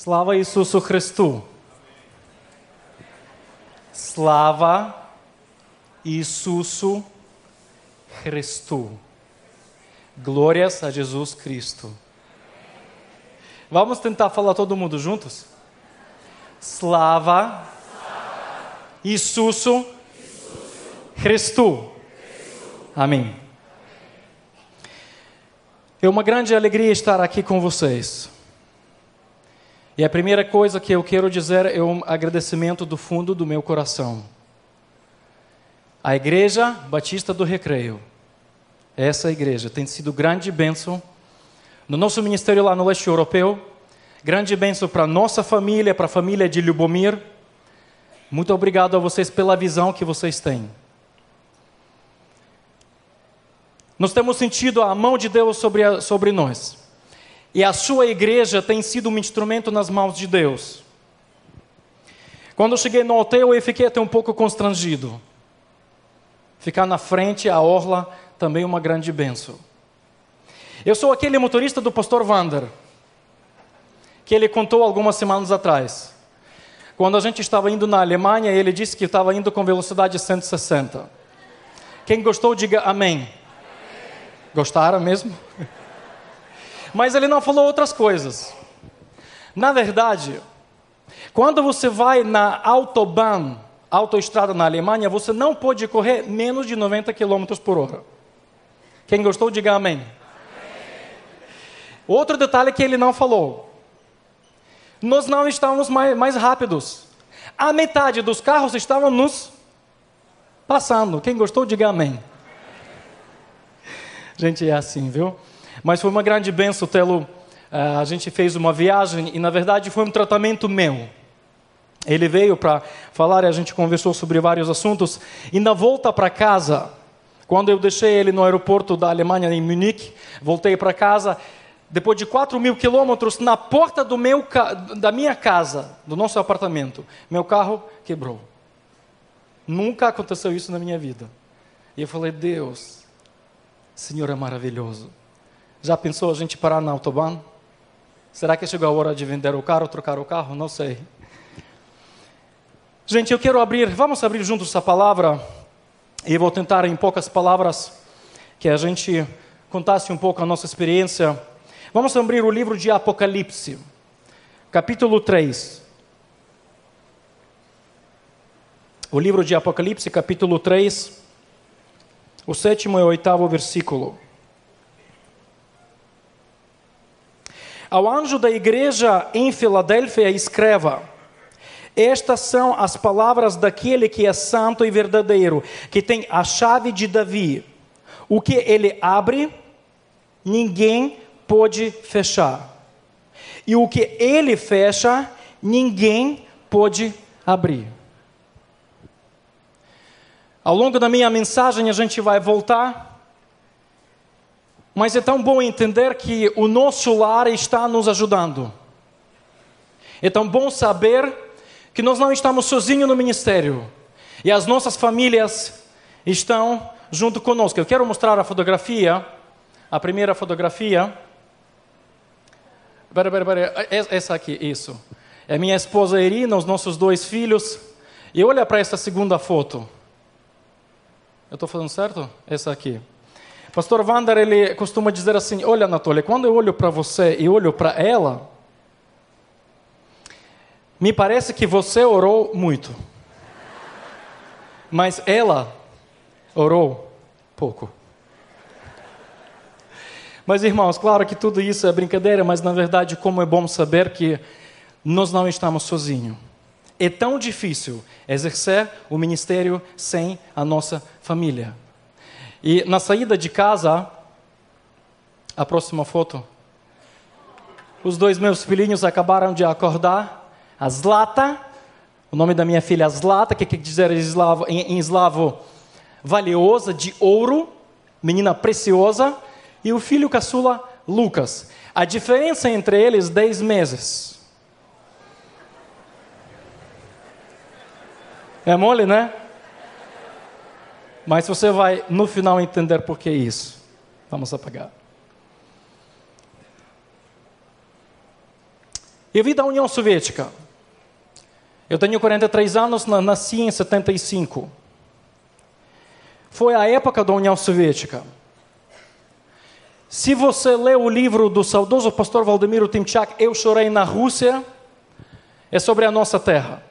Слава Ісусу Христу! Слава Ісусу Христу! Glórias a Jesus Cristo. Vamos tentar falar todo mundo juntos? Slava Isusu Cristo. Amém. É uma grande alegria estar aqui com vocês. E a primeira coisa que eu quero dizer é um agradecimento do fundo do meu coração. A Igreja Batista do Recreio, essa igreja tem sido grande bênção no nosso ministério lá no leste europeu, grande bênção para nossa família, para a família de Lubomir. Muito obrigado a vocês pela visão que vocês têm. Nós temos sentido a mão de Deus sobre, a, sobre nós. E a sua igreja tem sido um instrumento nas mãos de Deus. Quando eu cheguei no hotel, eu fiquei até um pouco constrangido. Ficar na frente, a orla, também uma grande benção. Eu sou aquele motorista do pastor Wander, que ele contou algumas semanas atrás. Quando a gente estava indo na Alemanha, ele disse que estava indo com velocidade 160. Quem gostou, diga amém. amém. Gostaram mesmo? Mas ele não falou outras coisas. Na verdade, quando você vai na Autobahn, autoestrada na Alemanha, você não pode correr menos de 90 km por hora. Quem gostou, diga amém. amém. Outro detalhe que ele não falou. Nós não estávamos mais, mais rápidos. A metade dos carros estavam nos passando. Quem gostou, diga amém. Gente, é assim, viu? Mas foi uma grande benção tê-lo. Uh, a gente fez uma viagem e, na verdade, foi um tratamento meu. Ele veio para falar e a gente conversou sobre vários assuntos. E na volta para casa, quando eu deixei ele no aeroporto da Alemanha, em Munique, voltei para casa. Depois de 4 mil quilômetros, na porta do meu, da minha casa, do nosso apartamento, meu carro quebrou. Nunca aconteceu isso na minha vida. E eu falei, Deus, Senhor é maravilhoso. Já pensou a gente parar na autobahn? Será que chegou a hora de vender o carro, trocar o carro? Não sei. Gente, eu quero abrir, vamos abrir juntos essa palavra e vou tentar em poucas palavras que a gente contasse um pouco a nossa experiência. Vamos abrir o livro de Apocalipse, capítulo 3. O livro de Apocalipse, capítulo 3, o sétimo e oitavo versículo. Ao anjo da igreja em Filadélfia, escreva: Estas são as palavras daquele que é santo e verdadeiro, que tem a chave de Davi. O que ele abre, ninguém pode fechar. E o que ele fecha, ninguém pode abrir. Ao longo da minha mensagem, a gente vai voltar mas é tão bom entender que o nosso lar está nos ajudando. É tão bom saber que nós não estamos sozinhos no ministério. E as nossas famílias estão junto conosco. Eu quero mostrar a fotografia, a primeira fotografia. Pera, pera, pera. Essa aqui, isso. É minha esposa Irina, os nossos dois filhos. E olha para essa segunda foto. Eu estou falando certo? Essa aqui. Pastor Wander, ele costuma dizer assim: Olha, Anatolia, quando eu olho para você e olho para ela, me parece que você orou muito. Mas ela orou pouco. Mas, irmãos, claro que tudo isso é brincadeira, mas na verdade, como é bom saber que nós não estamos sozinhos. É tão difícil exercer o ministério sem a nossa família. E na saída de casa, a próxima foto, os dois meus filhinhos acabaram de acordar. A Zlata, o nome da minha filha Zlata, que quer dizer em eslavo, em eslavo valiosa, de ouro, menina preciosa, e o filho caçula Lucas. A diferença entre eles, 10 meses. É mole, né? Mas você vai no final entender por que isso. Vamos apagar. Eu vi da União Soviética. Eu tenho 43 anos, nasci em 75. Foi a época da União Soviética. Se você lê o livro do saudoso pastor Valdemiro Timchak, Eu Chorei na Rússia, é sobre a nossa terra.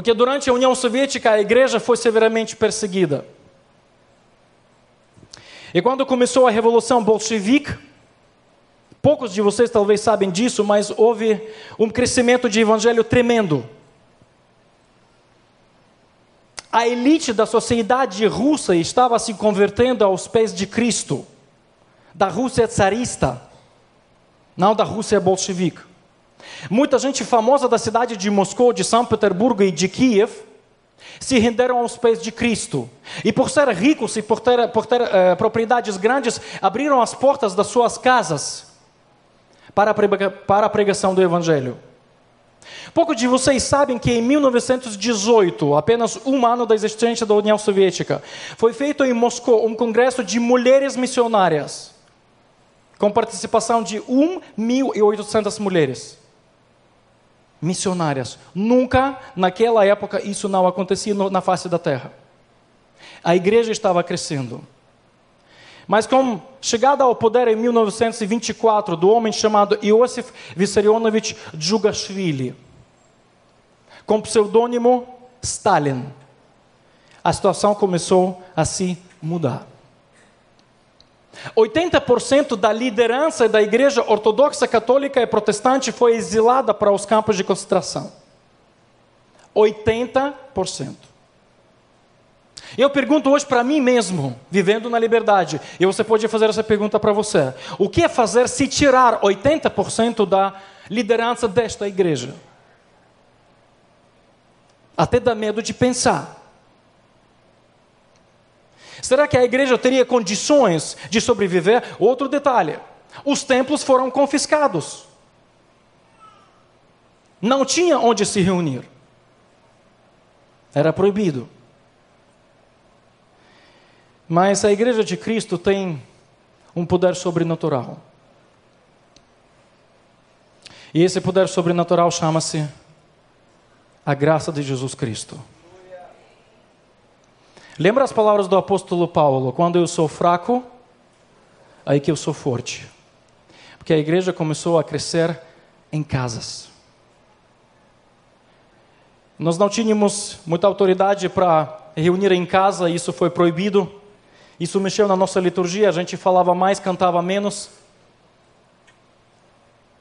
Porque durante a União Soviética a igreja foi severamente perseguida. E quando começou a Revolução Bolchevique, poucos de vocês talvez sabem disso, mas houve um crescimento de evangelho tremendo. A elite da sociedade russa estava se convertendo aos pés de Cristo, da Rússia tsarista, não da Rússia bolchevique. Muita gente famosa da cidade de Moscou, de São Petersburgo e de Kiev se renderam aos pés de Cristo. E por ser ricos e por ter, por ter uh, propriedades grandes, abriram as portas das suas casas para a, para a pregação do Evangelho. Poucos de vocês sabem que em 1918, apenas um ano da existência da União Soviética, foi feito em Moscou um congresso de mulheres missionárias, com participação de 1.800 mulheres missionárias. Nunca, naquela época, isso não acontecia na face da terra. A igreja estava crescendo. Mas com chegada ao poder em 1924 do homem chamado Iosif Vissarionovich Djugashvili, com pseudônimo Stalin, a situação começou a se mudar. 80% da liderança da igreja ortodoxa, católica e protestante foi exilada para os campos de concentração. 80%. Eu pergunto hoje para mim mesmo, vivendo na liberdade, e você pode fazer essa pergunta para você: o que é fazer se tirar 80% da liderança desta igreja? Até dá medo de pensar. Será que a igreja teria condições de sobreviver? Outro detalhe: os templos foram confiscados. Não tinha onde se reunir. Era proibido. Mas a igreja de Cristo tem um poder sobrenatural. E esse poder sobrenatural chama-se a graça de Jesus Cristo. Lembra as palavras do apóstolo Paulo? Quando eu sou fraco, aí que eu sou forte. Porque a igreja começou a crescer em casas. Nós não tínhamos muita autoridade para reunir em casa, isso foi proibido. Isso mexeu na nossa liturgia, a gente falava mais, cantava menos.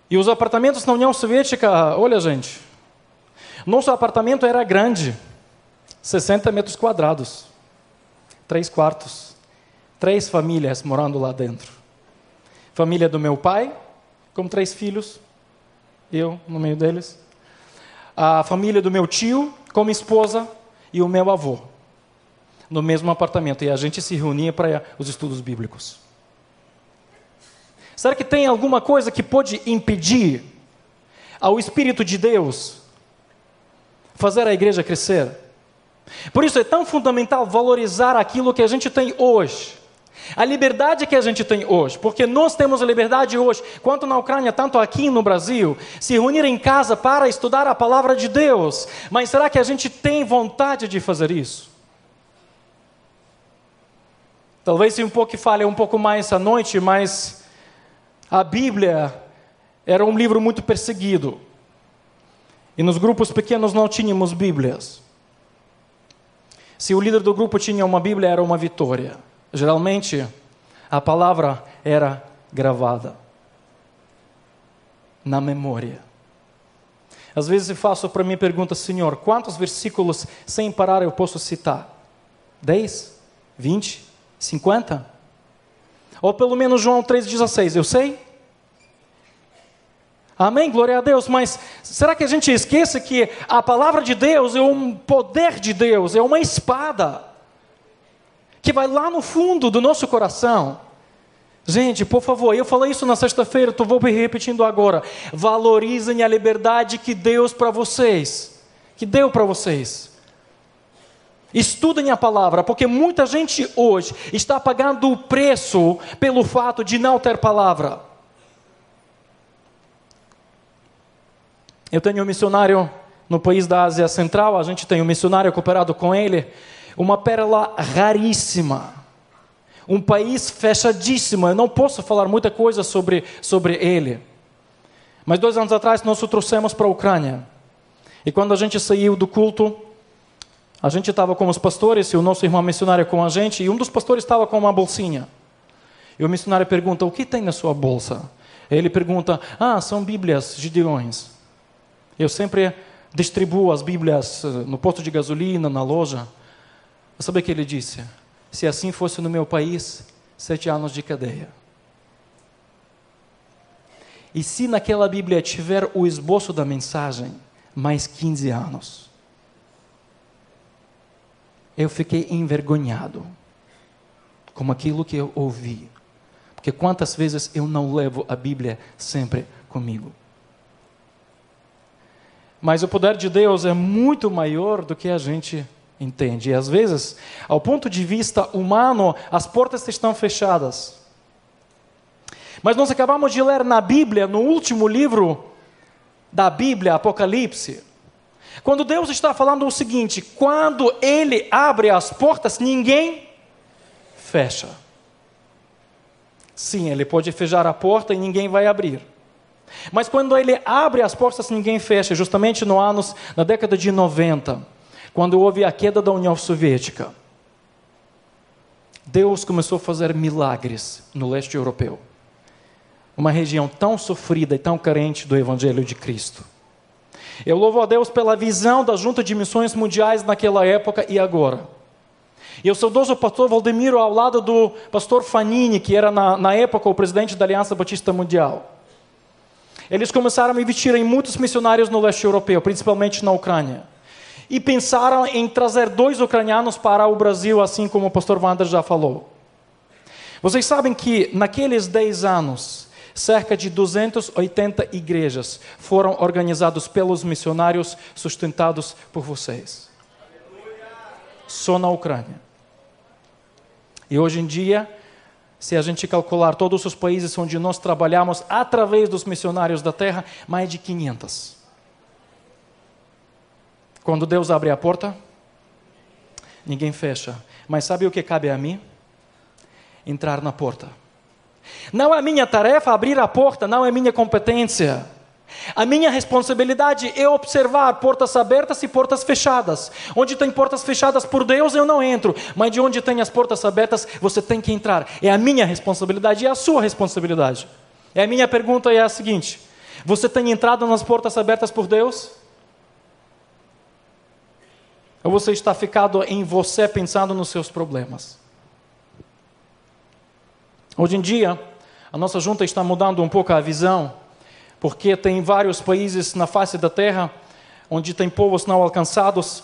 E os apartamentos na União Soviética, olha gente, nosso apartamento era grande, 60 metros quadrados três quartos, três famílias morando lá dentro. Família do meu pai, com três filhos, eu no meio deles. A família do meu tio, com minha esposa e o meu avô, no mesmo apartamento. E a gente se reunia para os estudos bíblicos. Será que tem alguma coisa que pode impedir ao Espírito de Deus fazer a igreja crescer? Por isso é tão fundamental valorizar aquilo que a gente tem hoje. A liberdade que a gente tem hoje, porque nós temos a liberdade hoje, quanto na Ucrânia, tanto aqui no Brasil, se reunir em casa para estudar a palavra de Deus. Mas será que a gente tem vontade de fazer isso? Talvez se um pouco fale um pouco mais à noite, mas a Bíblia era um livro muito perseguido. E nos grupos pequenos não tínhamos Bíblias. Se o líder do grupo tinha uma Bíblia, era uma vitória. Geralmente, a palavra era gravada na memória. Às vezes eu faço para mim pergunta, Senhor, quantos versículos sem parar eu posso citar? 10? 20? 50? Ou pelo menos João 3,16, eu sei? Amém? Glória a Deus. Mas será que a gente esquece que a palavra de Deus é um poder de Deus, é uma espada que vai lá no fundo do nosso coração? Gente, por favor, eu falei isso na sexta-feira, estou vou repetindo agora. Valorizem a liberdade que Deus para vocês, que deu para vocês. Estudem a palavra, porque muita gente hoje está pagando o preço pelo fato de não ter palavra. Eu tenho um missionário no país da Ásia Central, a gente tem um missionário cooperado com ele, uma pérola raríssima. Um país fechadíssimo, eu não posso falar muita coisa sobre, sobre ele. Mas dois anos atrás nós o trouxemos para a Ucrânia. E quando a gente saiu do culto, a gente estava com os pastores e o nosso irmão missionário com a gente, e um dos pastores estava com uma bolsinha. E o missionário pergunta: O que tem na sua bolsa? Ele pergunta: Ah, são Bíblias Gideões. Eu sempre distribuo as Bíblias eh, no posto de gasolina, na loja. Sabe o que ele disse? Se assim fosse no meu país, sete anos de cadeia. E se naquela Bíblia tiver o esboço da mensagem, mais 15 anos. Eu fiquei envergonhado com aquilo que eu ouvi. Porque quantas vezes eu não levo a Bíblia sempre comigo? Mas o poder de Deus é muito maior do que a gente entende. E às vezes, ao ponto de vista humano, as portas estão fechadas. Mas nós acabamos de ler na Bíblia, no último livro da Bíblia, Apocalipse, quando Deus está falando o seguinte: quando Ele abre as portas, ninguém fecha. Sim, Ele pode fechar a porta e ninguém vai abrir. Mas quando Ele abre as portas, ninguém fecha. Justamente no anos, na década de 90, quando houve a queda da União Soviética, Deus começou a fazer milagres no leste europeu uma região tão sofrida e tão carente do Evangelho de Cristo. Eu louvo a Deus pela visão da Junta de Missões Mundiais naquela época e agora. E o saudoso pastor Valdemiro ao lado do pastor Fanini, que era na, na época o presidente da Aliança Batista Mundial. Eles começaram a investir em muitos missionários no leste europeu, principalmente na Ucrânia. E pensaram em trazer dois ucranianos para o Brasil, assim como o pastor Wander já falou. Vocês sabem que naqueles 10 anos, cerca de 280 igrejas foram organizadas pelos missionários sustentados por vocês. Só na Ucrânia. E hoje em dia, se a gente calcular todos os países onde nós trabalhamos através dos missionários da terra, mais de 500. Quando Deus abre a porta, ninguém fecha. Mas sabe o que cabe a mim? Entrar na porta. Não é minha tarefa abrir a porta, não é minha competência. A minha responsabilidade é observar portas abertas e portas fechadas. Onde tem portas fechadas por Deus, eu não entro. Mas de onde tem as portas abertas, você tem que entrar. É a minha responsabilidade e é a sua responsabilidade. E a minha pergunta é a seguinte: Você tem entrado nas portas abertas por Deus? Ou você está ficado em você pensando nos seus problemas? Hoje em dia, a nossa junta está mudando um pouco a visão, porque tem vários países na face da terra onde tem povos não alcançados.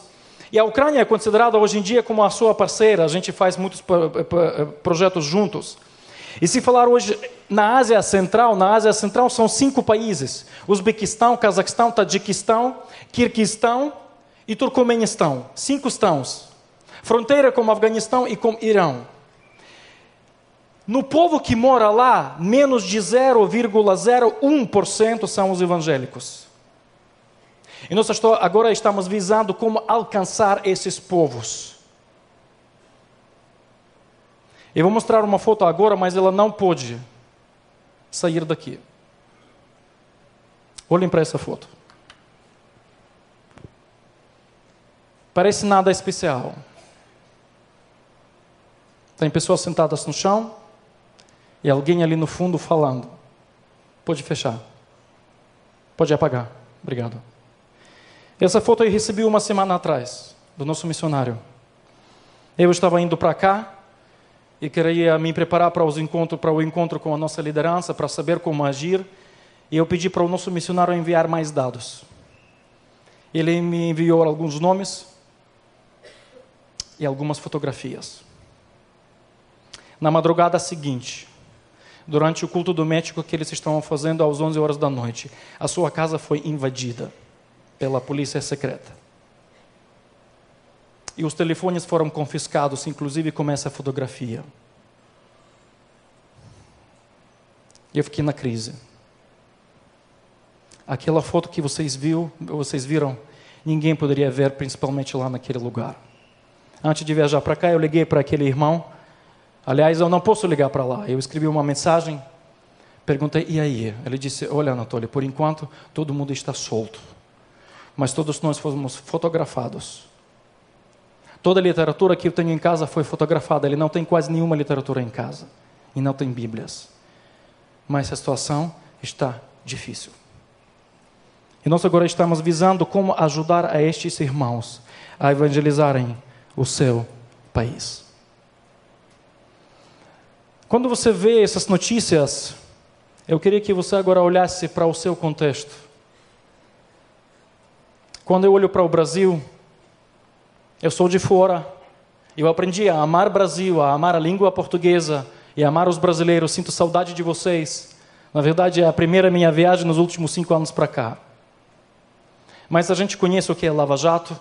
E a Ucrânia é considerada hoje em dia como a sua parceira, a gente faz muitos projetos juntos. E se falar hoje na Ásia Central, na Ásia Central são cinco países: Uzbequistão, Cazaquistão, Tajiquistão, Kirguistão e Turcomenistão. Cinco estãos. Fronteira com o Afeganistão e com o Irão. No povo que mora lá, menos de 0,01% são os evangélicos. E nós agora estamos visando como alcançar esses povos. Eu vou mostrar uma foto agora, mas ela não pode sair daqui. Olhem para essa foto. Parece nada especial. Tem pessoas sentadas no chão, e alguém ali no fundo falando. Pode fechar. Pode apagar. Obrigado. Essa foto eu recebi uma semana atrás, do nosso missionário. Eu estava indo para cá e queria me preparar para, os encontros, para o encontro com a nossa liderança, para saber como agir. E eu pedi para o nosso missionário enviar mais dados. Ele me enviou alguns nomes e algumas fotografias. Na madrugada seguinte, durante o culto doméstico que eles estavam fazendo às 11 horas da noite. A sua casa foi invadida pela polícia secreta. E os telefones foram confiscados, inclusive com essa fotografia. E eu fiquei na crise. aquela foto que vocês, viu, vocês viram, ninguém poderia ver, principalmente lá naquele lugar. Antes de viajar para cá, eu liguei para aquele irmão. Aliás, eu não posso ligar para lá. Eu escrevi uma mensagem, perguntei, e aí? Ele disse: Olha, Anatoly, por enquanto todo mundo está solto. Mas todos nós fomos fotografados. Toda a literatura que eu tenho em casa foi fotografada. Ele não tem quase nenhuma literatura em casa. E não tem Bíblias. Mas a situação está difícil. E nós agora estamos visando como ajudar a estes irmãos a evangelizarem o seu país. Quando você vê essas notícias, eu queria que você agora olhasse para o seu contexto. Quando eu olho para o Brasil, eu sou de fora. Eu aprendi a amar Brasil, a amar a língua portuguesa e a amar os brasileiros. Sinto saudade de vocês. Na verdade, é a primeira minha viagem nos últimos cinco anos para cá. Mas a gente conhece o que é Lava Jato,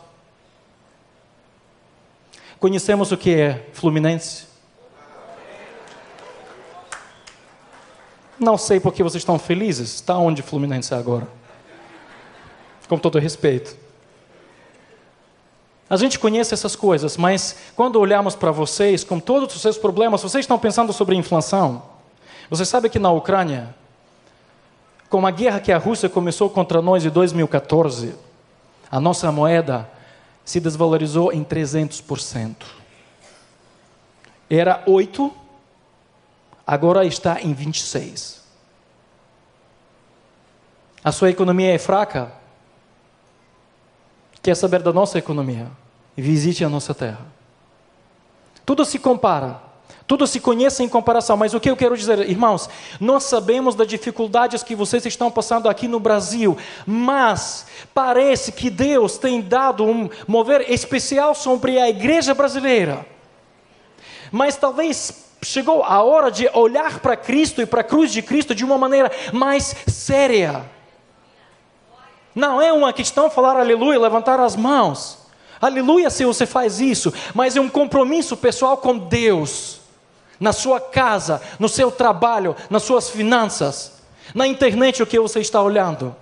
conhecemos o que é Fluminense. Não sei por que vocês estão felizes. Está onde Fluminense é agora? Com todo respeito. A gente conhece essas coisas, mas quando olhamos para vocês, com todos os seus problemas, vocês estão pensando sobre inflação. Você sabe que na Ucrânia com a guerra que a Rússia começou contra nós em 2014, a nossa moeda se desvalorizou em 300%. Era 8, agora está em 26. A sua economia é fraca? Quer saber da nossa economia? Visite a nossa terra. Tudo se compara. Tudo se conhece em comparação, mas o que eu quero dizer, irmãos, nós sabemos das dificuldades que vocês estão passando aqui no Brasil, mas parece que Deus tem dado um mover especial sobre a igreja brasileira. Mas talvez chegou a hora de olhar para Cristo e para a cruz de Cristo de uma maneira mais séria. Não é uma questão falar aleluia, levantar as mãos. Aleluia se você faz isso, mas é um compromisso pessoal com Deus na sua casa, no seu trabalho, nas suas finanças, na internet o que você está olhando.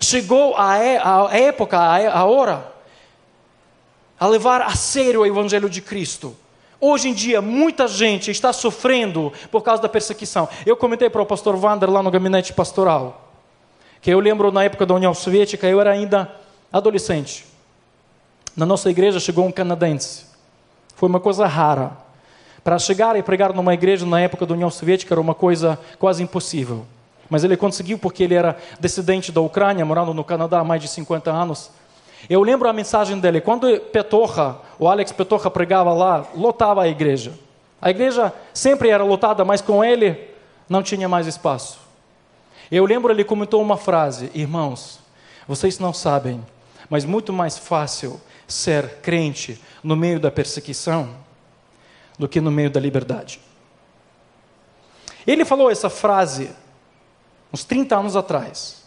Chegou a, a época, a hora, a levar a sério o Evangelho de Cristo. Hoje em dia, muita gente está sofrendo por causa da perseguição. Eu comentei para o pastor Wander lá no gabinete pastoral, que eu lembro na época da União Soviética, eu era ainda adolescente. Na nossa igreja chegou um canadense. Foi uma coisa rara. Para chegar e pregar numa igreja na época da União Soviética era uma coisa quase impossível. Mas ele conseguiu porque ele era descendente da Ucrânia, morando no Canadá há mais de 50 anos. Eu lembro a mensagem dele. Quando Petorra, o Alex Petorra pregava lá, lotava a igreja. A igreja sempre era lotada, mas com ele não tinha mais espaço. Eu lembro ele comentou uma frase: Irmãos, vocês não sabem, mas muito mais fácil ser crente no meio da perseguição do que no meio da liberdade. Ele falou essa frase uns 30 anos atrás.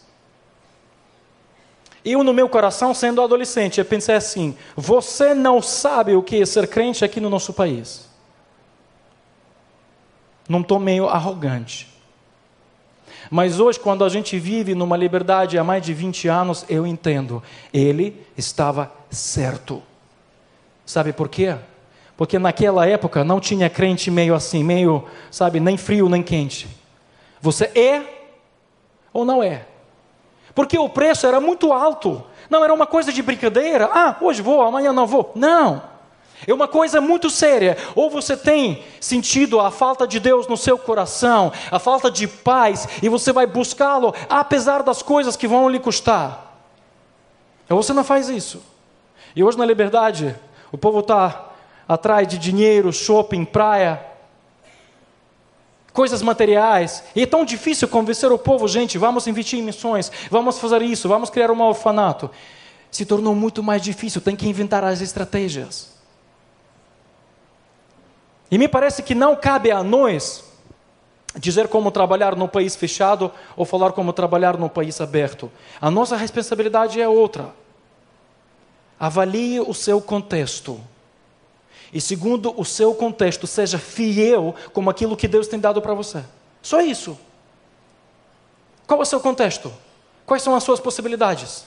Eu, no meu coração, sendo adolescente, eu pensei assim: você não sabe o que é ser crente aqui no nosso país. Não estou meio arrogante. Mas hoje, quando a gente vive numa liberdade há mais de 20 anos, eu entendo. Ele estava certo. Sabe por quê? Porque naquela época não tinha crente meio assim, meio, sabe, nem frio nem quente. Você é ou não é? Porque o preço era muito alto. Não era uma coisa de brincadeira. Ah, hoje vou, amanhã não vou. Não. É uma coisa muito séria. Ou você tem sentido a falta de Deus no seu coração, a falta de paz, e você vai buscá-lo apesar das coisas que vão lhe custar. Ou você não faz isso. E hoje na liberdade, o povo está atrás de dinheiro, shopping, praia, coisas materiais. E é tão difícil convencer o povo, gente, vamos investir em missões, vamos fazer isso, vamos criar um orfanato. Se tornou muito mais difícil, tem que inventar as estratégias. E me parece que não cabe a nós dizer como trabalhar no país fechado ou falar como trabalhar no país aberto. A nossa responsabilidade é outra. Avalie o seu contexto. E segundo o seu contexto, seja fiel como aquilo que Deus tem dado para você. Só isso. Qual é o seu contexto? Quais são as suas possibilidades?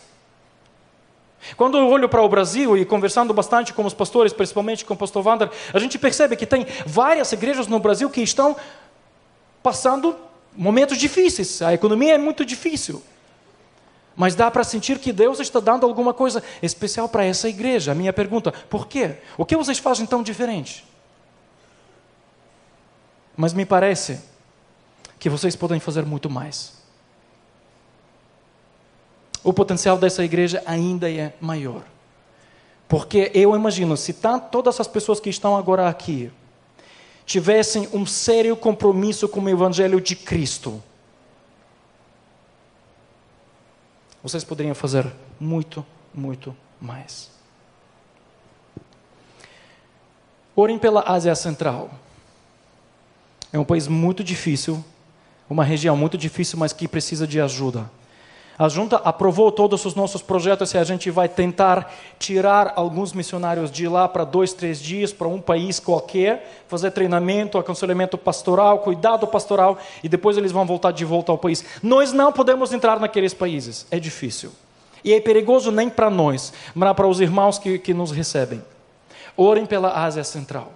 Quando eu olho para o Brasil e conversando bastante com os pastores, principalmente com o pastor Wander, a gente percebe que tem várias igrejas no Brasil que estão passando momentos difíceis. A economia é muito difícil. Mas dá para sentir que Deus está dando alguma coisa especial para essa igreja. A minha pergunta, por quê? O que vocês fazem tão diferente? Mas me parece que vocês podem fazer muito mais o potencial dessa igreja ainda é maior. Porque eu imagino, se tá, todas as pessoas que estão agora aqui tivessem um sério compromisso com o Evangelho de Cristo, vocês poderiam fazer muito, muito mais. Orem pela Ásia Central. É um país muito difícil, uma região muito difícil, mas que precisa de ajuda. A junta aprovou todos os nossos projetos e a gente vai tentar tirar alguns missionários de lá para dois, três dias para um país qualquer, fazer treinamento, aconselhamento pastoral, cuidado pastoral e depois eles vão voltar de volta ao país. Nós não podemos entrar naqueles países, é difícil. E é perigoso nem para nós, mas para os irmãos que, que nos recebem. Orem pela Ásia Central.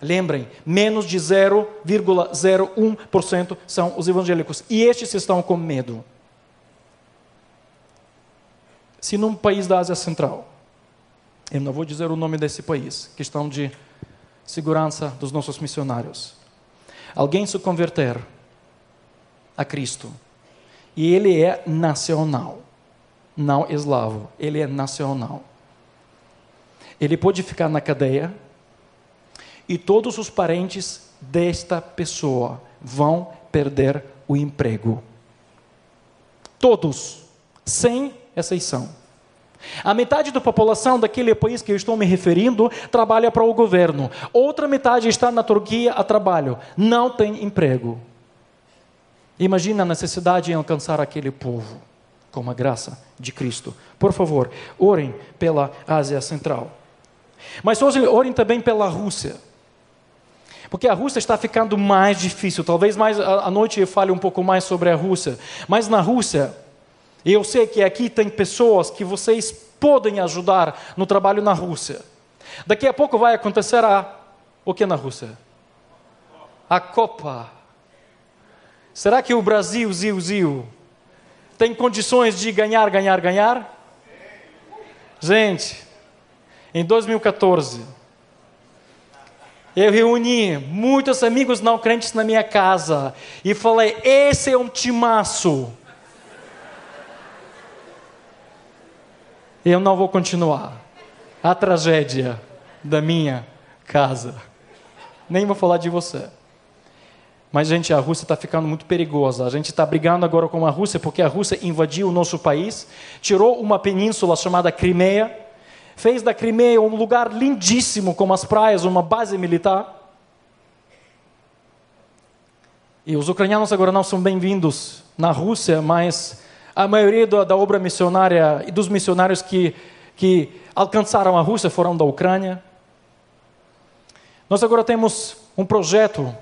Lembrem, menos de 0,01% são os evangélicos. E estes estão com medo se num país da Ásia Central, eu não vou dizer o nome desse país, questão de segurança dos nossos missionários, alguém se converter a Cristo e ele é nacional, não eslavo, ele é nacional. Ele pode ficar na cadeia e todos os parentes desta pessoa vão perder o emprego. Todos, sem exceção. A metade da população daquele país que eu estou me referindo trabalha para o governo. Outra metade está na Turquia a trabalho. Não tem emprego. Imagina a necessidade em alcançar aquele povo com a graça de Cristo. Por favor, orem pela Ásia Central. Mas orem também pela Rússia. Porque a Rússia está ficando mais difícil. Talvez mais à noite eu fale um pouco mais sobre a Rússia. Mas na Rússia, e eu sei que aqui tem pessoas que vocês podem ajudar no trabalho na Rússia. Daqui a pouco vai acontecer a o que na Rússia? A Copa. Será que o Brasil, Zil, Zil, tem condições de ganhar, ganhar, ganhar? Gente, em 2014, eu reuni muitos amigos não crentes na minha casa e falei: esse é um timaço. Eu não vou continuar a tragédia da minha casa. Nem vou falar de você. Mas, gente, a Rússia está ficando muito perigosa. A gente está brigando agora com a Rússia porque a Rússia invadiu o nosso país, tirou uma península chamada Crimeia, fez da Crimeia um lugar lindíssimo, como as praias, uma base militar. E os ucranianos agora não são bem-vindos na Rússia, mas a maioria da, obra missionária e dos missionários que, que alcançaram a Rússia foram da Ucrânia. Nós agora temos um projeto,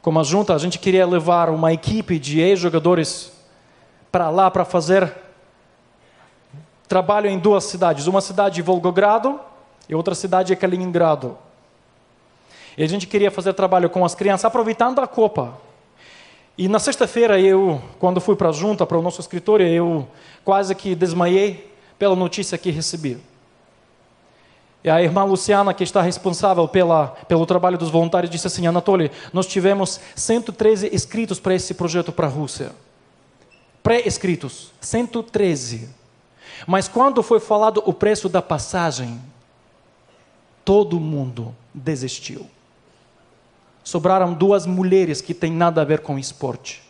como a junta, a gente queria levar uma equipe de ex-jogadores para lá para fazer trabalho em duas cidades. Uma cidade de Volgogrado e outra cidade é Kaliningrado. E a gente queria fazer trabalho com as crianças, aproveitando a Copa. E na sexta-feira, eu, quando fui para a junta, para o nosso escritório, eu quase que desmaiei pela notícia que recebi. E a irmã Luciana, que está responsável pela, pelo trabalho dos voluntários, disse assim: Anatoly, nós tivemos 113 inscritos para esse projeto para a Rússia. Pré-escritos, 113. Mas quando foi falado o preço da passagem, todo mundo desistiu sobraram duas mulheres que têm nada a ver com esporte.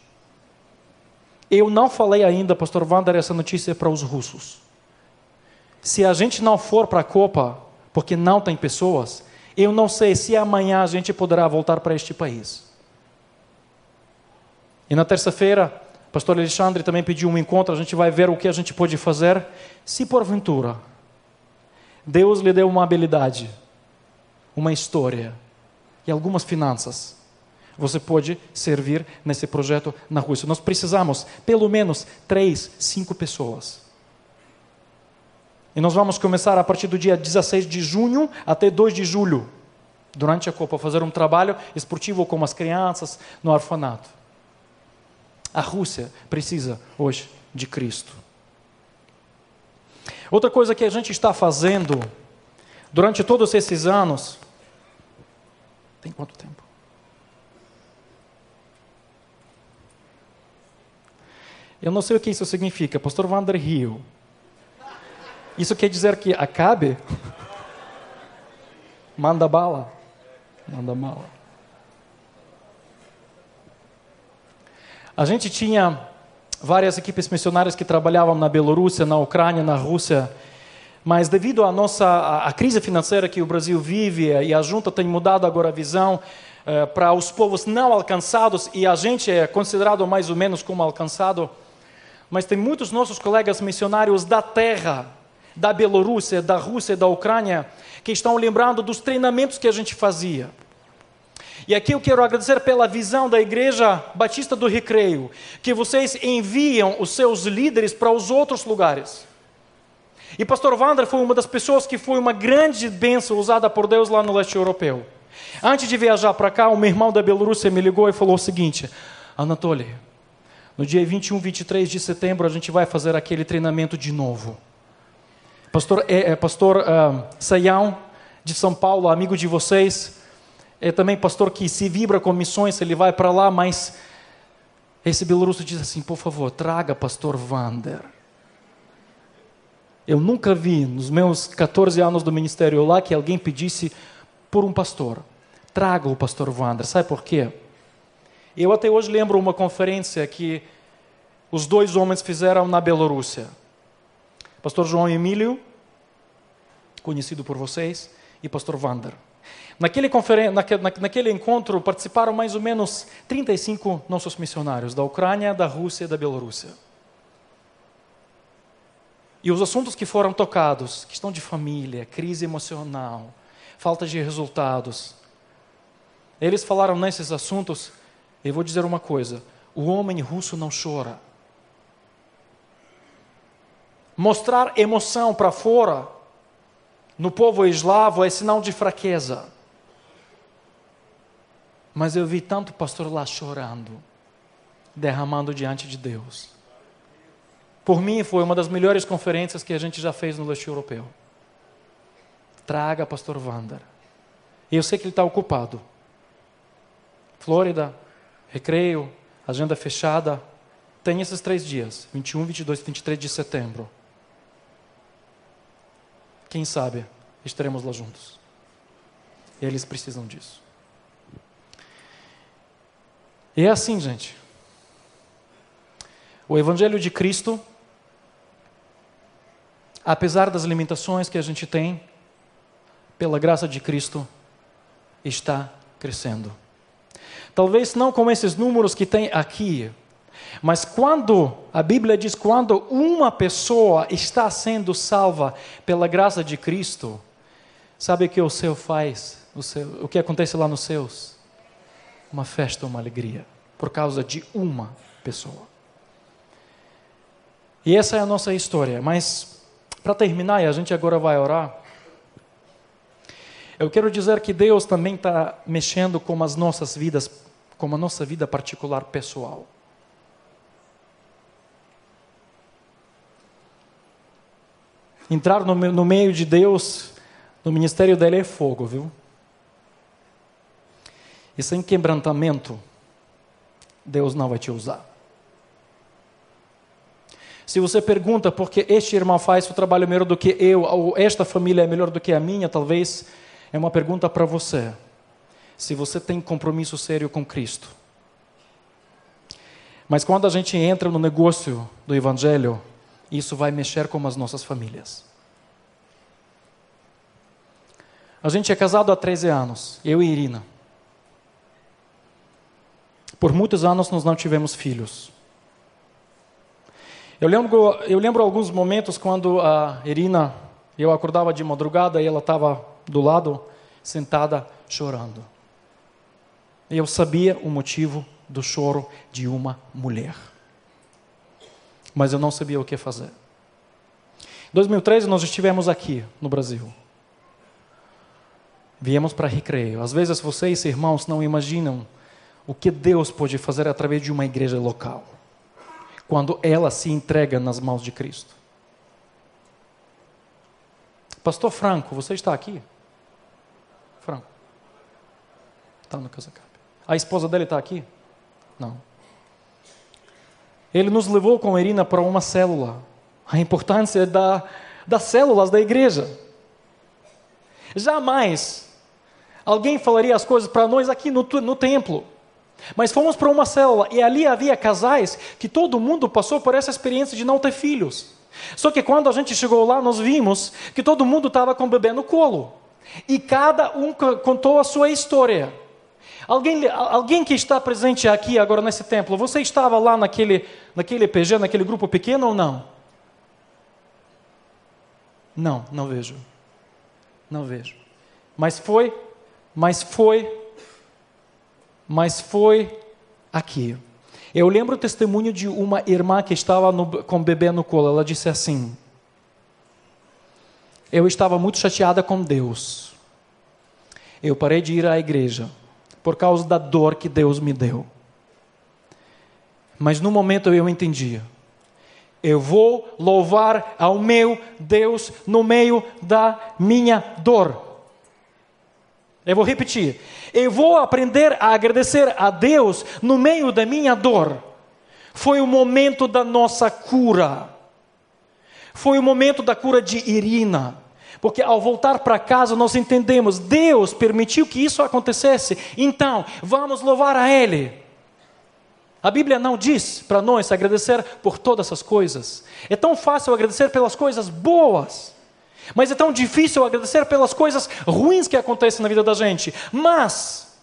Eu não falei ainda, pastor Wander, essa notícia para os russos. Se a gente não for para a Copa, porque não tem pessoas, eu não sei se amanhã a gente poderá voltar para este país. E na terça-feira, pastor Alexandre também pediu um encontro, a gente vai ver o que a gente pode fazer. Se porventura Deus lhe deu uma habilidade, uma história, e algumas finanças você pode servir nesse projeto na Rússia. Nós precisamos pelo menos três, cinco pessoas. E nós vamos começar a partir do dia 16 de junho até 2 de julho, durante a Copa, fazer um trabalho esportivo com as crianças no orfanato. A Rússia precisa hoje de Cristo. Outra coisa que a gente está fazendo durante todos esses anos. Tem quanto tempo? Eu não sei o que isso significa. Pastor Wander Rio. Isso quer dizer que acabe? Manda bala. Manda bala. A gente tinha várias equipes missionárias que trabalhavam na Bielorrússia, na Ucrânia, na Rússia, mas devido à nossa à, à crise financeira que o Brasil vive e a junta tem mudado agora a visão eh, para os povos não alcançados e a gente é considerado mais ou menos como alcançado, mas tem muitos nossos colegas missionários da terra, da Bielorrússia, da Rússia, da Ucrânia, que estão lembrando dos treinamentos que a gente fazia. E aqui eu quero agradecer pela visão da Igreja Batista do Recreio, que vocês enviam os seus líderes para os outros lugares. E pastor Wander foi uma das pessoas que foi uma grande bênção usada por Deus lá no leste europeu. Antes de viajar para cá, meu irmão da Bielorrússia me ligou e falou o seguinte: Anatoly, no dia 21, 23 de setembro, a gente vai fazer aquele treinamento de novo. Pastor, é, é, pastor uh, Sayão, de São Paulo, amigo de vocês, é também pastor que se vibra com missões, ele vai para lá, mas esse belorusso diz assim: por favor, traga pastor Vander. Eu nunca vi nos meus 14 anos do ministério lá que alguém pedisse por um pastor. Traga o pastor Wander. Sabe por quê? Eu até hoje lembro uma conferência que os dois homens fizeram na Bielorrússia. Pastor João Emílio, conhecido por vocês, e pastor Wander. Naquele, naquele, encontro participaram mais ou menos 35 nossos missionários da Ucrânia, da Rússia e da Bielorrússia. E os assuntos que foram tocados, questão de família, crise emocional, falta de resultados, eles falaram nesses assuntos, eu vou dizer uma coisa: o homem russo não chora. Mostrar emoção para fora no povo eslavo é sinal de fraqueza. Mas eu vi tanto pastor lá chorando, derramando diante de Deus. Por mim, foi uma das melhores conferências que a gente já fez no leste europeu. Traga pastor Wander. E eu sei que ele está ocupado. Flórida, recreio, agenda fechada. Tem esses três dias: 21, 22 e 23 de setembro. Quem sabe estaremos lá juntos. Eles precisam disso. E é assim, gente. O Evangelho de Cristo apesar das limitações que a gente tem, pela graça de Cristo, está crescendo. Talvez não com esses números que tem aqui, mas quando a Bíblia diz quando uma pessoa está sendo salva pela graça de Cristo, sabe o que o céu faz? O, céu, o que acontece lá nos céus? Uma festa, uma alegria, por causa de uma pessoa. E essa é a nossa história, mas para terminar, e a gente agora vai orar, eu quero dizer que Deus também está mexendo com as nossas vidas, com a nossa vida particular pessoal. Entrar no, no meio de Deus, no ministério dele é fogo, viu? E sem quebrantamento, Deus não vai te usar. Se você pergunta por que este irmão faz o trabalho melhor do que eu, ou esta família é melhor do que a minha, talvez é uma pergunta para você. Se você tem compromisso sério com Cristo. Mas quando a gente entra no negócio do Evangelho, isso vai mexer com as nossas famílias. A gente é casado há 13 anos, eu e Irina. Por muitos anos nós não tivemos filhos. Eu lembro, eu lembro alguns momentos quando a Irina, eu acordava de madrugada e ela estava do lado, sentada, chorando. Eu sabia o motivo do choro de uma mulher. Mas eu não sabia o que fazer. Em 2013 nós estivemos aqui no Brasil. Viemos para recreio. Às vezes vocês, irmãos, não imaginam o que Deus pode fazer através de uma igreja local, quando ela se entrega nas mãos de Cristo. Pastor Franco, você está aqui? Franco. Está no Casacap. A esposa dele está aqui? Não. Ele nos levou com Irina para uma célula. A importância da, das células da igreja. Jamais alguém falaria as coisas para nós aqui no, no templo. Mas fomos para uma célula e ali havia casais que todo mundo passou por essa experiência de não ter filhos. Só que quando a gente chegou lá, nós vimos que todo mundo estava com o bebê no colo. E cada um contou a sua história. Alguém, alguém que está presente aqui agora nesse templo, você estava lá naquele, naquele PG, naquele grupo pequeno ou não? Não, não vejo. Não vejo. Mas foi, mas foi, mas foi aqui. Eu lembro o testemunho de uma irmã que estava no, com o bebê no colo. Ela disse assim: Eu estava muito chateada com Deus. Eu parei de ir à igreja por causa da dor que Deus me deu. Mas no momento eu entendia. Eu vou louvar ao meu Deus no meio da minha dor. Eu vou repetir. Eu vou aprender a agradecer a Deus no meio da minha dor. Foi o momento da nossa cura. Foi o momento da cura de Irina. Porque ao voltar para casa nós entendemos, Deus permitiu que isso acontecesse, então vamos louvar a Ele. A Bíblia não diz para nós agradecer por todas essas coisas. É tão fácil agradecer pelas coisas boas, mas é tão difícil agradecer pelas coisas ruins que acontecem na vida da gente. Mas,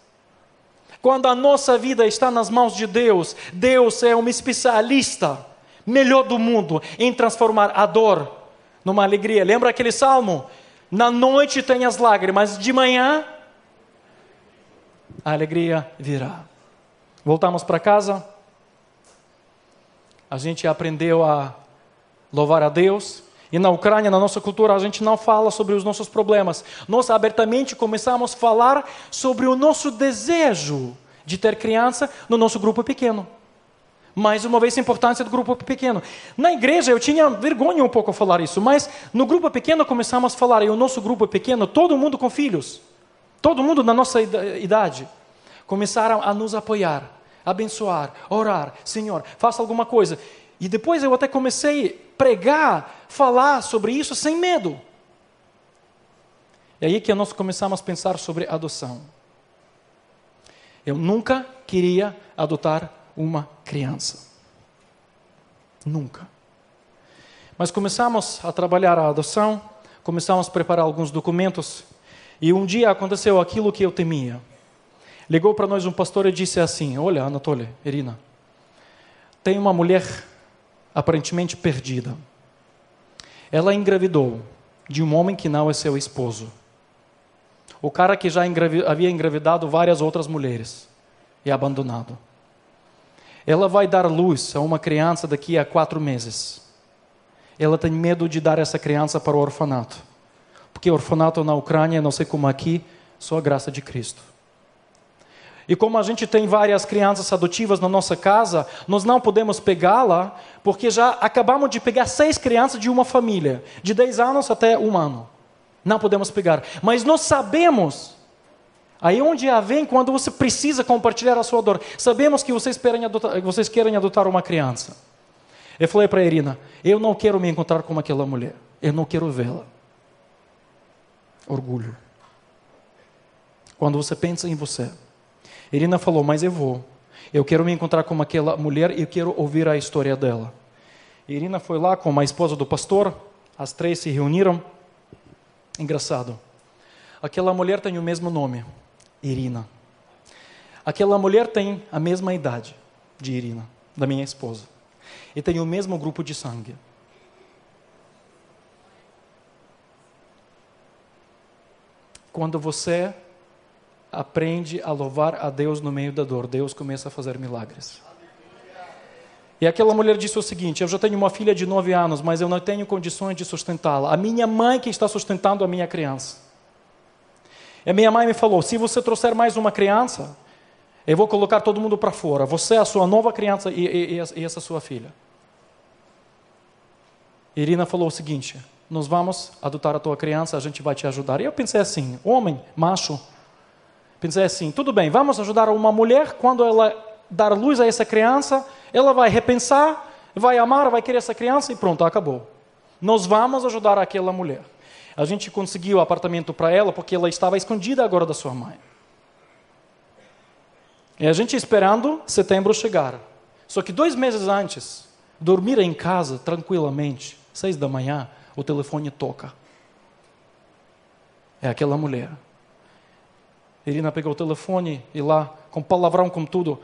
quando a nossa vida está nas mãos de Deus, Deus é um especialista, melhor do mundo, em transformar a dor numa alegria. Lembra aquele salmo? Na noite tem as lágrimas, de manhã a alegria virá. Voltamos para casa. A gente aprendeu a louvar a Deus. E na Ucrânia, na nossa cultura, a gente não fala sobre os nossos problemas. Nós abertamente começamos a falar sobre o nosso desejo de ter criança no nosso grupo pequeno. Mais uma vez, a importância do grupo pequeno. Na igreja, eu tinha vergonha um pouco falar isso, mas no grupo pequeno começamos a falar, e o nosso grupo pequeno, todo mundo com filhos, todo mundo na nossa idade, começaram a nos apoiar, abençoar, orar, Senhor, faça alguma coisa. E depois eu até comecei a pregar, falar sobre isso sem medo. E aí que nós começamos a pensar sobre adoção. Eu nunca queria adotar uma criança. Nunca. Mas começamos a trabalhar a adoção, começamos a preparar alguns documentos, e um dia aconteceu aquilo que eu temia. Ligou para nós um pastor e disse assim: Olha, Anatoly, Irina, tem uma mulher aparentemente perdida. Ela engravidou de um homem que não é seu esposo. O cara que já engravid havia engravidado várias outras mulheres e abandonado. Ela vai dar luz a uma criança daqui a quatro meses. Ela tem medo de dar essa criança para o orfanato. Porque orfanato na Ucrânia, não sei como aqui, só a graça de Cristo. E como a gente tem várias crianças adotivas na nossa casa, nós não podemos pegá-la, porque já acabamos de pegar seis crianças de uma família, de 10 anos até um ano. Não podemos pegar. Mas nós sabemos Aí onde a vem quando você precisa compartilhar a sua dor. Sabemos que vocês adotar, vocês querem adotar uma criança. Eu falei para a Irina, eu não quero me encontrar com aquela mulher. Eu não quero vê-la. Orgulho. Quando você pensa em você. Irina falou, mas eu vou. Eu quero me encontrar com aquela mulher e eu quero ouvir a história dela. Irina foi lá com a esposa do pastor. As três se reuniram. Engraçado. Aquela mulher tem o mesmo nome. Irina. Aquela mulher tem a mesma idade de Irina, da minha esposa, e tem o mesmo grupo de sangue. Quando você aprende a louvar a Deus no meio da dor, Deus começa a fazer milagres. E aquela mulher disse o seguinte: Eu já tenho uma filha de nove anos, mas eu não tenho condições de sustentá-la. A minha mãe que está sustentando a minha criança. E a minha mãe me falou: Se você trouxer mais uma criança, eu vou colocar todo mundo para fora. Você é a sua nova criança e, e, e essa sua filha. Irina falou o seguinte: Nós vamos adotar a tua criança, a gente vai te ajudar. E eu pensei assim: Homem, macho. Pensei assim: Tudo bem, vamos ajudar uma mulher quando ela dar luz a essa criança ela vai repensar, vai amar, vai querer essa criança e pronto, acabou. Nós vamos ajudar aquela mulher. A gente conseguiu o apartamento para ela porque ela estava escondida agora da sua mãe. E a gente esperando setembro chegar. Só que dois meses antes, dormir em casa tranquilamente, seis da manhã, o telefone toca. É aquela mulher. Irina pegou o telefone e lá, com palavrão, com tudo,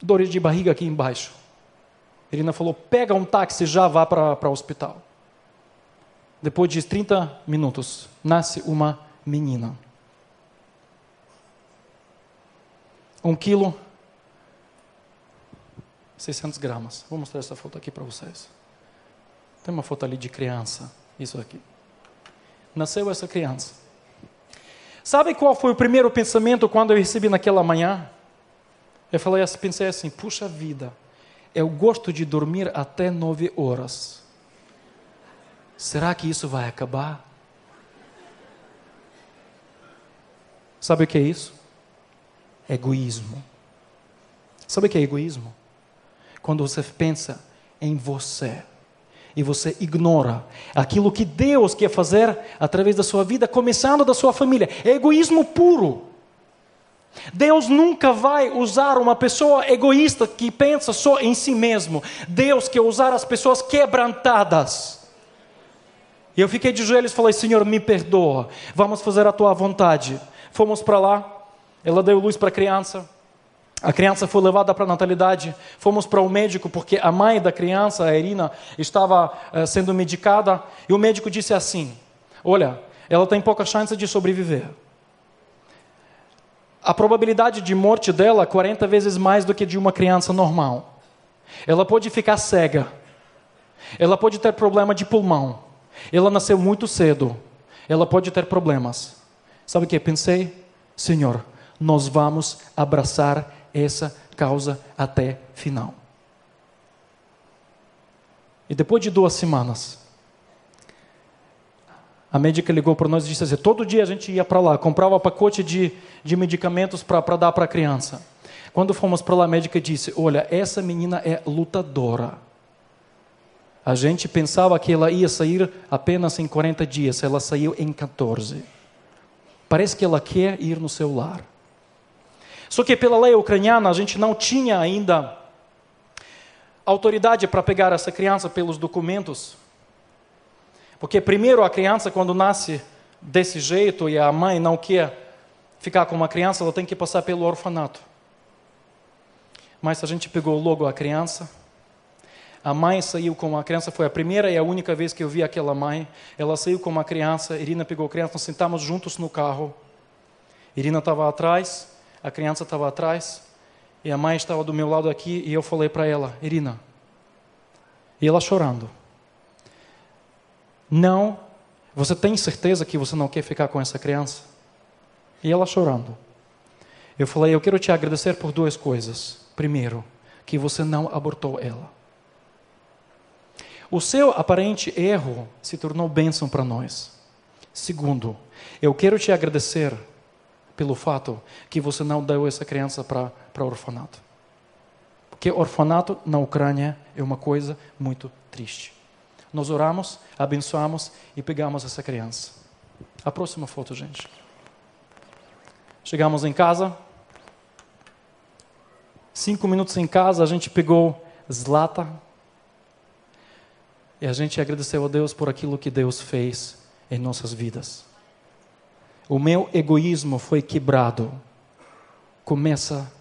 dores de barriga aqui embaixo. Irina falou: pega um táxi já vá para o hospital. Depois de 30 minutos, nasce uma menina. Um quilo, 600 gramas. Vou mostrar essa foto aqui para vocês. Tem uma foto ali de criança, isso aqui. Nasceu essa criança. Sabe qual foi o primeiro pensamento quando eu recebi naquela manhã? Eu falei, assim, pensei assim, puxa vida, eu gosto de dormir até nove horas. Será que isso vai acabar? Sabe o que é isso? Egoísmo. Sabe o que é egoísmo? Quando você pensa em você e você ignora aquilo que Deus quer fazer através da sua vida, começando da sua família. É egoísmo puro. Deus nunca vai usar uma pessoa egoísta que pensa só em si mesmo. Deus quer usar as pessoas quebrantadas. E eu fiquei de joelhos e falei: Senhor, me perdoa, vamos fazer a tua vontade. Fomos para lá, ela deu luz para a criança. A criança foi levada para a natalidade. Fomos para o médico porque a mãe da criança, a Irina, estava uh, sendo medicada. E o médico disse assim: Olha, ela tem pouca chance de sobreviver a probabilidade de morte dela é 40 vezes mais do que de uma criança normal. Ela pode ficar cega. Ela pode ter problema de pulmão. Ela nasceu muito cedo. Ela pode ter problemas. Sabe o que pensei? Senhor, nós vamos abraçar essa causa até final. E depois de duas semanas, a médica ligou para nós e disse assim: todo dia a gente ia para lá, comprava pacote de, de medicamentos para dar para a criança. Quando fomos para lá, a médica disse: Olha, essa menina é lutadora. A gente pensava que ela ia sair apenas em 40 dias, ela saiu em 14. Parece que ela quer ir no seu lar. Só que pela lei ucraniana a gente não tinha ainda autoridade para pegar essa criança pelos documentos porque primeiro a criança quando nasce desse jeito e a mãe não quer ficar com uma criança, ela tem que passar pelo orfanato. Mas a gente pegou logo a criança. A mãe saiu com a criança, foi a primeira e a única vez que eu vi aquela mãe. Ela saiu com uma criança, Irina pegou a criança, nós sentamos juntos no carro. Irina estava atrás, a criança estava atrás, e a mãe estava do meu lado aqui, e eu falei para ela, Irina. E ela chorando. Não, você tem certeza que você não quer ficar com essa criança? E ela chorando. Eu falei, eu quero te agradecer por duas coisas. Primeiro, que você não abortou ela. O seu aparente erro se tornou bênção para nós. Segundo, eu quero te agradecer pelo fato que você não deu essa criança para o orfanato. Porque orfanato na Ucrânia é uma coisa muito triste. Nós oramos, abençoamos e pegamos essa criança. A próxima foto, gente. Chegamos em casa. Cinco minutos em casa, a gente pegou Zlata. E a gente agradeceu a Deus por aquilo que Deus fez em nossas vidas. O meu egoísmo foi quebrado. Começa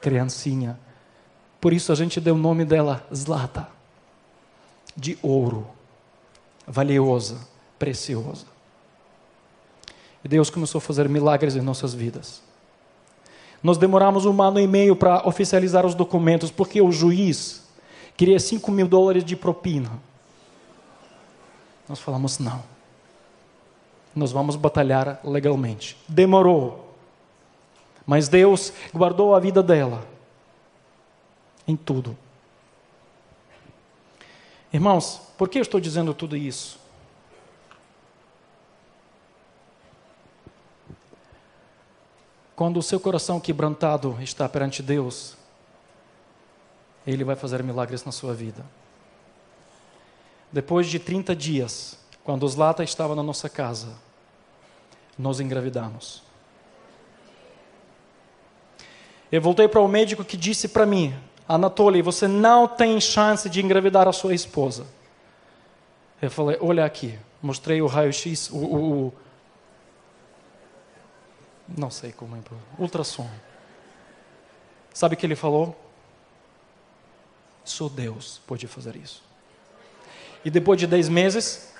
criancinha. Por isso a gente deu o nome dela Zlata de ouro valiosa, preciosa. E Deus começou a fazer milagres em nossas vidas. Nós demoramos um ano e meio para oficializar os documentos, porque o juiz queria 5 mil dólares de propina. Nós falamos: não. Nós vamos batalhar legalmente. Demorou. Mas Deus guardou a vida dela em tudo. Irmãos, por que eu estou dizendo tudo isso? Quando o seu coração quebrantado está perante Deus, Ele vai fazer milagres na sua vida. Depois de 30 dias, quando os lata estava na nossa casa, nós engravidamos. Eu voltei para o médico que disse para mim: Anatoly, você não tem chance de engravidar a sua esposa. Eu falei: Olha aqui. Mostrei o raio-x, o, o, o, Não sei como é. Ultrassom. Sabe o que ele falou? Só Deus pode fazer isso. E depois de dez meses,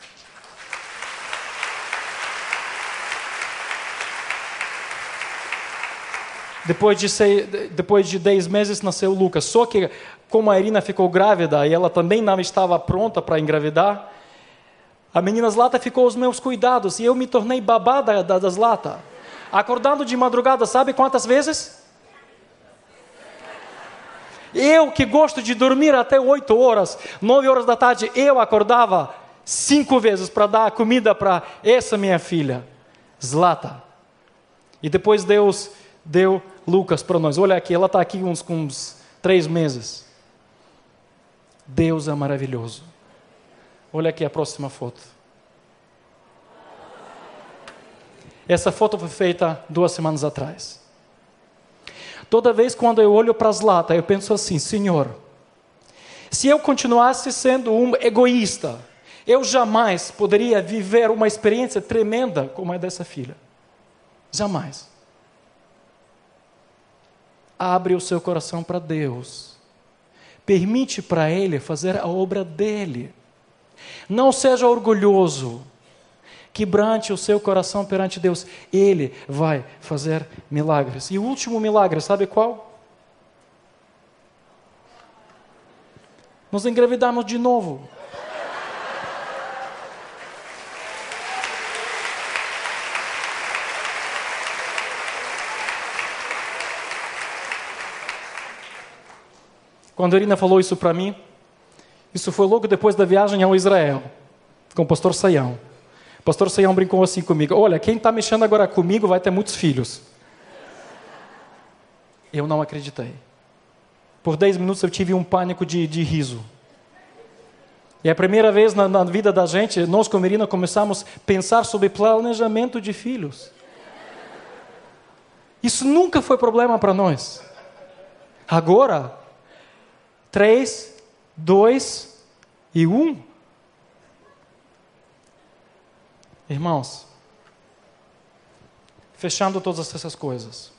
depois de, seis, depois de dez meses nasceu Lucas. Só que, como a Irina ficou grávida e ela também não estava pronta para engravidar, a menina Zlata ficou aos meus cuidados e eu me tornei babá da, da, da Zlata. Acordando de madrugada, sabe quantas vezes? Eu que gosto de dormir até 8 horas, 9 horas da tarde, eu acordava cinco vezes para dar comida para essa minha filha, Zlata. E depois Deus deu Lucas para nós. Olha aqui, ela está aqui uns, uns três meses. Deus é maravilhoso. Olha aqui a próxima foto. Essa foto foi feita duas semanas atrás. Toda vez quando eu olho para as latas, eu penso assim: Senhor, se eu continuasse sendo um egoísta, eu jamais poderia viver uma experiência tremenda como a dessa filha. Jamais. Abre o seu coração para Deus. Permite para Ele fazer a obra dele. Não seja orgulhoso quebrante o seu coração perante Deus, Ele vai fazer milagres. E o último milagre, sabe qual? Nos engravidamos de novo. Quando a Irina falou isso para mim, isso foi logo depois da viagem ao Israel, com o pastor Saião pastor Seião brincou assim comigo: Olha, quem está mexendo agora comigo vai ter muitos filhos. Eu não acreditei. Por 10 minutos eu tive um pânico de, de riso. E é a primeira vez na, na, vida da gente, nós como Irina começamos a pensar sobre planejamento de filhos. Isso nunca foi problema para nós. Agora, três, dois e um Irmãos, fechando todas essas coisas,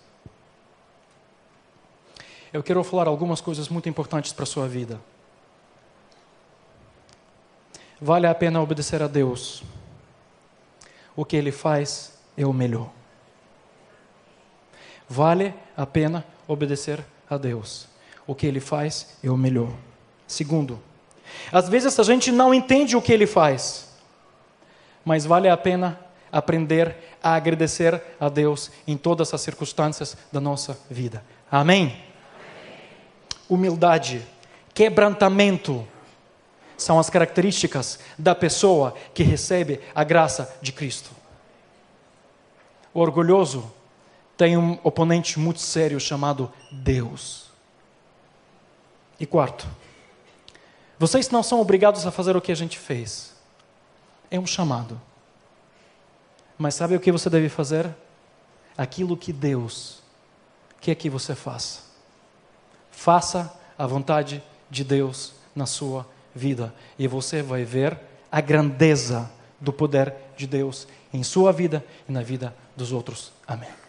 eu quero falar algumas coisas muito importantes para a sua vida. Vale a pena obedecer a Deus. O que Ele faz é o melhor. Vale a pena obedecer a Deus. O que Ele faz é o melhor. Segundo, às vezes a gente não entende o que Ele faz mas vale a pena aprender a agradecer a Deus em todas as circunstâncias da nossa vida. Amém? Humildade, quebrantamento são as características da pessoa que recebe a graça de Cristo. O orgulhoso tem um oponente muito sério chamado Deus. E quarto, vocês não são obrigados a fazer o que a gente fez é um chamado. Mas sabe o que você deve fazer? Aquilo que Deus quer que você faça. Faça a vontade de Deus na sua vida e você vai ver a grandeza do poder de Deus em sua vida e na vida dos outros. Amém.